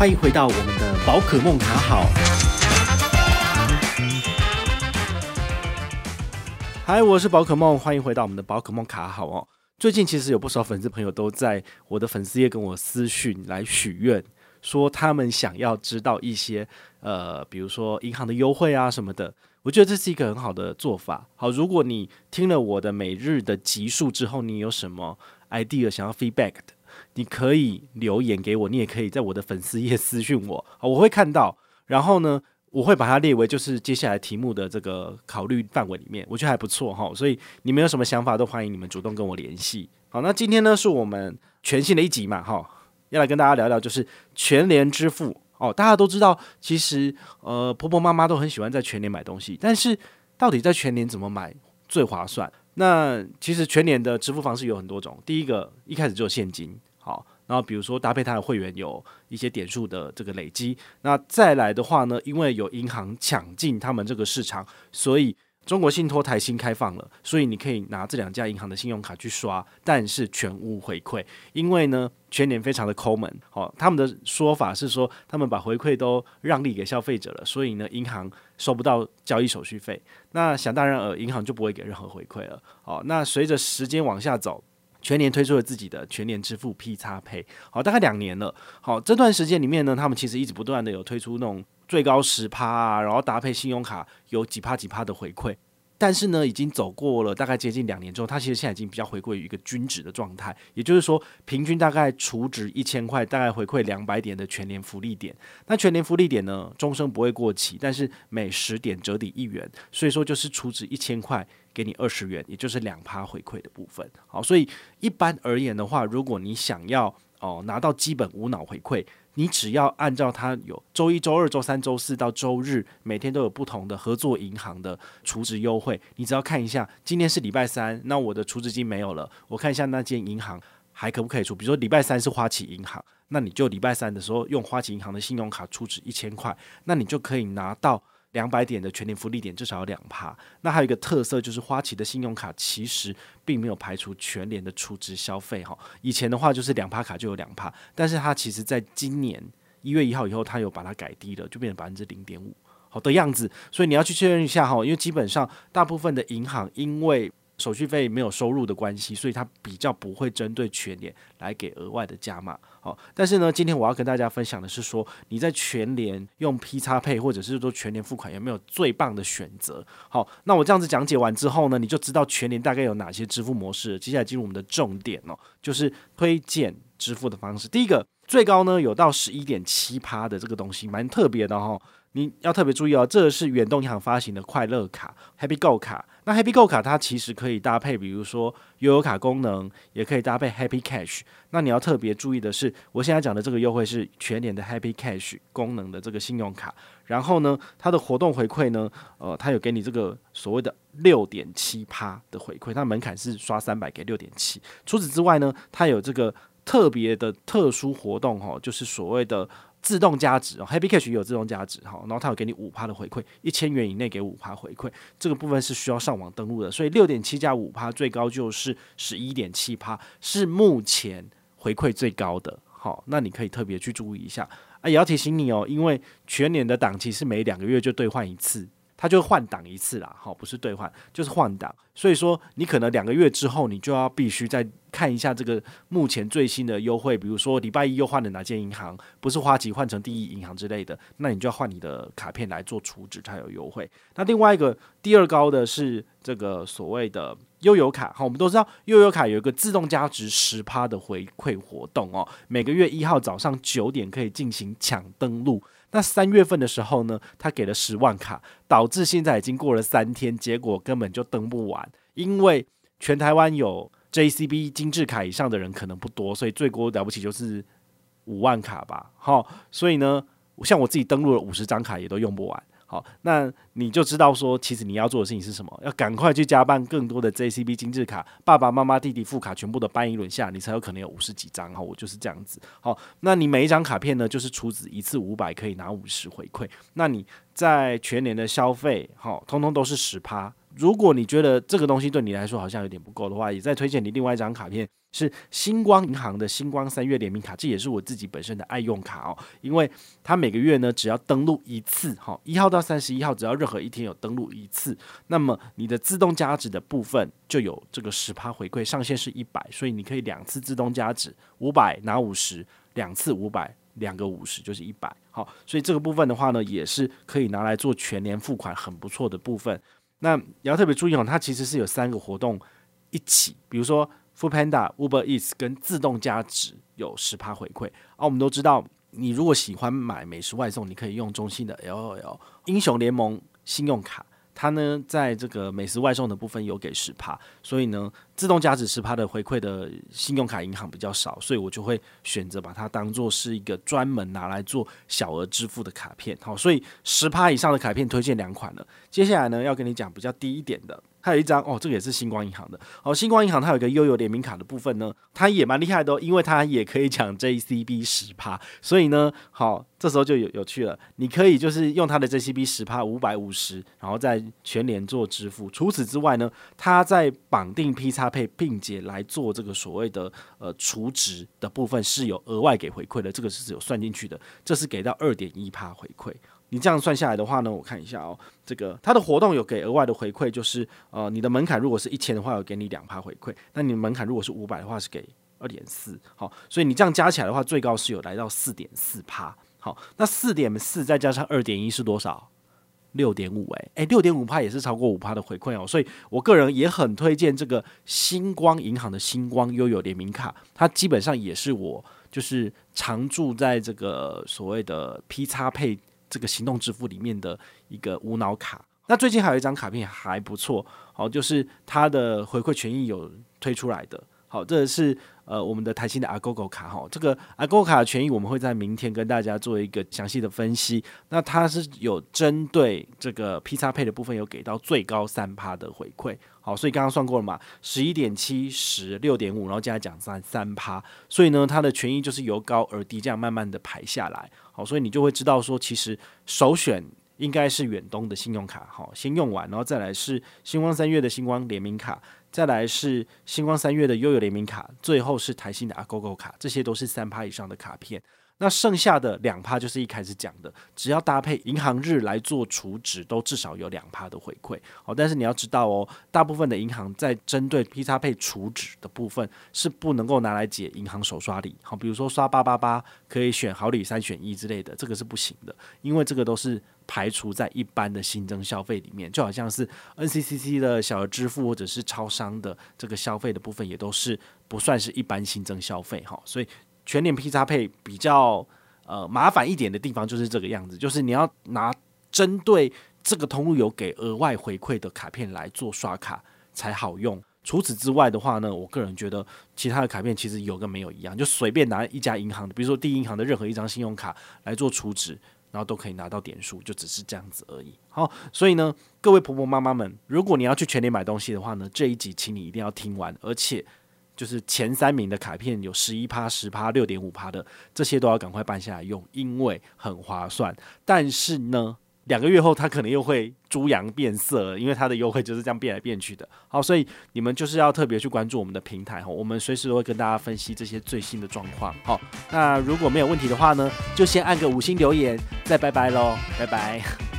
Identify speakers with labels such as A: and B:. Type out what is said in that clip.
A: 欢迎回到我们的宝可梦卡好。嗨，我是宝可梦，欢迎回到我们的宝可梦卡好哦。最近其实有不少粉丝朋友都在我的粉丝页跟我私讯来许愿，说他们想要知道一些呃，比如说银行的优惠啊什么的。我觉得这是一个很好的做法。好，如果你听了我的每日的集数之后，你有什么 idea 想要 feedback 的，你可以留言给我，你也可以在我的粉丝页私讯我，我会看到。然后呢，我会把它列为就是接下来题目的这个考虑范围里面，我觉得还不错哈。所以你们有什么想法，都欢迎你们主动跟我联系。好，那今天呢是我们全新的一集嘛，哈，要来跟大家聊聊就是全联支付。哦，大家都知道，其实呃，婆婆妈妈都很喜欢在全联买东西，但是到底在全联怎么买最划算？那其实全联的支付方式有很多种。第一个，一开始就有现金，好，然后比如说搭配它的会员有一些点数的这个累积。那再来的话呢，因为有银行抢进他们这个市场，所以。中国信托台新开放了，所以你可以拿这两家银行的信用卡去刷，但是全无回馈。因为呢，全年非常的抠门，好，他们的说法是说，他们把回馈都让利给消费者了，所以呢，银行收不到交易手续费。那想当然尔，银行就不会给任何回馈了。好，那随着时间往下走，全年推出了自己的全年支付 P 叉配好，大概两年了。好，这段时间里面呢，他们其实一直不断的有推出那种。最高十趴啊，然后搭配信用卡有几趴几趴的回馈，但是呢，已经走过了大概接近两年之后，它其实现在已经比较回归于一个均值的状态，也就是说，平均大概储值一千块，大概回馈两百点的全年福利点。那全年福利点呢，终生不会过期，但是每十点折抵一元，所以说就是储值一千块给你二十元，也就是两趴回馈的部分。好，所以一般而言的话，如果你想要哦拿到基本无脑回馈。你只要按照它有周一、周二、周三、周四到周日，每天都有不同的合作银行的储值优惠。你只要看一下，今天是礼拜三，那我的储值金没有了，我看一下那间银行还可不可以出。比如说礼拜三是花旗银行，那你就礼拜三的时候用花旗银行的信用卡储值一千块，那你就可以拿到。两百点的全年福利点至少有两趴，那还有一个特色就是花旗的信用卡其实并没有排除全年的储值消费哈。以前的话就是两趴卡就有两趴，但是它其实在今年一月一号以后，它有把它改低了，就变成百分之零点五好的样子。所以你要去确认一下哈，因为基本上大部分的银行因为手续费没有收入的关系，所以它比较不会针对全年来给额外的加码。好，但是呢，今天我要跟大家分享的是说，你在全年用 P 叉配或者是说全年付款有没有最棒的选择？好，那我这样子讲解完之后呢，你就知道全年大概有哪些支付模式。接下来进入我们的重点哦，就是推荐支付的方式。第一个，最高呢有到十一点七趴的这个东西，蛮特别的哈。你要特别注意哦，这是远东银行发行的快乐卡 Happy Go 卡。那 Happy Go 卡它其实可以搭配，比如说悠游卡功能，也可以搭配 Happy Cash。那你要特别注意的是，我现在讲的这个优惠是全年的 Happy Cash 功能的这个信用卡。然后呢，它的活动回馈呢，呃，它有给你这个所谓的六点七趴的回馈，它门槛是刷三百给六点七。除此之外呢，它有这个特别的特殊活动哈，就是所谓的。自动加值哦，Happy Cash 也有自动加值哈，然后它有给你五趴的回馈，一千元以内给五趴回馈，这个部分是需要上网登录的，所以六点七加五趴，最高就是十一点七趴，是目前回馈最高的。好，那你可以特别去注意一下啊，也要提醒你哦，因为全年的档期是每两个月就兑换一次。它就换档一次啦，好，不是兑换，就是换档。所以说，你可能两个月之后，你就要必须再看一下这个目前最新的优惠，比如说礼拜一又换了哪间银行，不是花旗换成第一银行之类的，那你就要换你的卡片来做储值才有优惠。那另外一个第二高的是这个所谓的悠游卡，好，我们都知道悠游卡有一个自动加值十趴的回馈活动哦，每个月一号早上九点可以进行抢登录。那三月份的时候呢，他给了十万卡，导致现在已经过了三天，结果根本就登不完，因为全台湾有 JCB 精致卡以上的人可能不多，所以最多了不起就是五万卡吧，好，所以呢，像我自己登录了五十张卡也都用不完。好，那你就知道说，其实你要做的事情是什么？要赶快去加办更多的 JCB 精致卡，爸爸妈妈、弟弟副卡全部都办一轮下，你才有可能有五十几张。哈，我就是这样子。好，那你每一张卡片呢，就是出资一次五百，可以拿五十回馈。那你在全年的消费，好，通通都是十趴，如果你觉得这个东西对你来说好像有点不够的话，也再推荐你另外一张卡片，是星光银行的星光三月联名卡，这也是我自己本身的爱用卡哦，因为它每个月呢只要登录一次，哈，一号到三十一号，只要任何一天有登录一次，那么你的自动加值的部分就有这个十趴回馈，上限是一百，所以你可以两次自动加值五百拿五十，两次五百两个五十就是一百，好，所以这个部分的话呢，也是可以拿来做全年付款很不错的部分。那也要特别注意哦，它其实是有三个活动一起，比如说。Foodpanda、Uber Eats 跟自动加值有十趴回馈啊！我们都知道，你如果喜欢买美食外送，你可以用中信的 LOL 英雄联盟信用卡，它呢在这个美食外送的部分有给十趴，所以呢自动加值十趴的回馈的信用卡银行比较少，所以我就会选择把它当做是一个专门拿来做小额支付的卡片。好，所以十趴以上的卡片推荐两款了。接下来呢要跟你讲比较低一点的。还有一张哦，这个也是星光银行的哦。星光银行它有一个悠游联名卡的部分呢，它也蛮厉害的哦，因为它也可以抢 JCB 十趴，所以呢，好，这时候就有有趣了。你可以就是用它的 JCB 十趴五百五十，然后在全联做支付。除此之外呢，它在绑定 P 叉配并且来做这个所谓的呃储值的部分是有额外给回馈的，这个是有算进去的，这是给到二点一趴回馈。你这样算下来的话呢，我看一下哦，这个它的活动有给额外的回馈，就是呃，你的门槛如果是一千的话，有给你两趴回馈；那你的门槛如果是五百的话，是给二点四。好，所以你这样加起来的话，最高是有来到四点四趴。好，那四点四再加上二点一是多少？六点五。诶诶，六点五趴也是超过五趴的回馈哦。所以我个人也很推荐这个星光银行的星光悠游联名卡，它基本上也是我就是常驻在这个所谓的 P 叉配。这个行动支付里面的一个无脑卡，那最近还有一张卡片还不错，好，就是它的回馈权益有推出来的，好，这是呃我们的台新的 Agogo 卡哈，这个 Agogo 卡的权益我们会在明天跟大家做一个详细的分析，那它是有针对这个 P 差配的部分有给到最高三趴的回馈，好，所以刚刚算过了嘛，十一点七十六点五，然后加来讲三三趴，所以呢它的权益就是由高而低这样慢慢的排下来。好，所以你就会知道说，其实首选应该是远东的信用卡，好，先用完，然后再来是星光三月的星光联名卡，再来是星光三月的悠游联名卡，最后是台新的阿 GoGo 卡，这些都是三趴以上的卡片。那剩下的两趴就是一开始讲的，只要搭配银行日来做储值，都至少有两趴的回馈。哦，但是你要知道哦，大部分的银行在针对 PXPay 储值的部分是不能够拿来解银行手刷礼。好，比如说刷八八八可以选好礼三选一之类的，这个是不行的，因为这个都是排除在一般的新增消费里面。就好像是 NCCC 的小额支付或者是超商的这个消费的部分，也都是不算是一般新增消费。哈，所以。全联 PXPay 比较呃麻烦一点的地方就是这个样子，就是你要拿针对这个通路有给额外回馈的卡片来做刷卡才好用。除此之外的话呢，我个人觉得其他的卡片其实有跟没有一样，就随便拿一家银行的，比如说第一银行的任何一张信用卡来做储值，然后都可以拿到点数，就只是这样子而已。好，所以呢，各位婆婆妈妈们，如果你要去全年买东西的话呢，这一集请你一定要听完，而且。就是前三名的卡片有十一趴、十趴、六点五趴的，这些都要赶快办下来用，因为很划算。但是呢，两个月后它可能又会猪羊变色了，因为它的优惠就是这样变来变去的。好，所以你们就是要特别去关注我们的平台哈，我们随时都会跟大家分析这些最新的状况。好，那如果没有问题的话呢，就先按个五星留言，再拜拜喽，拜拜。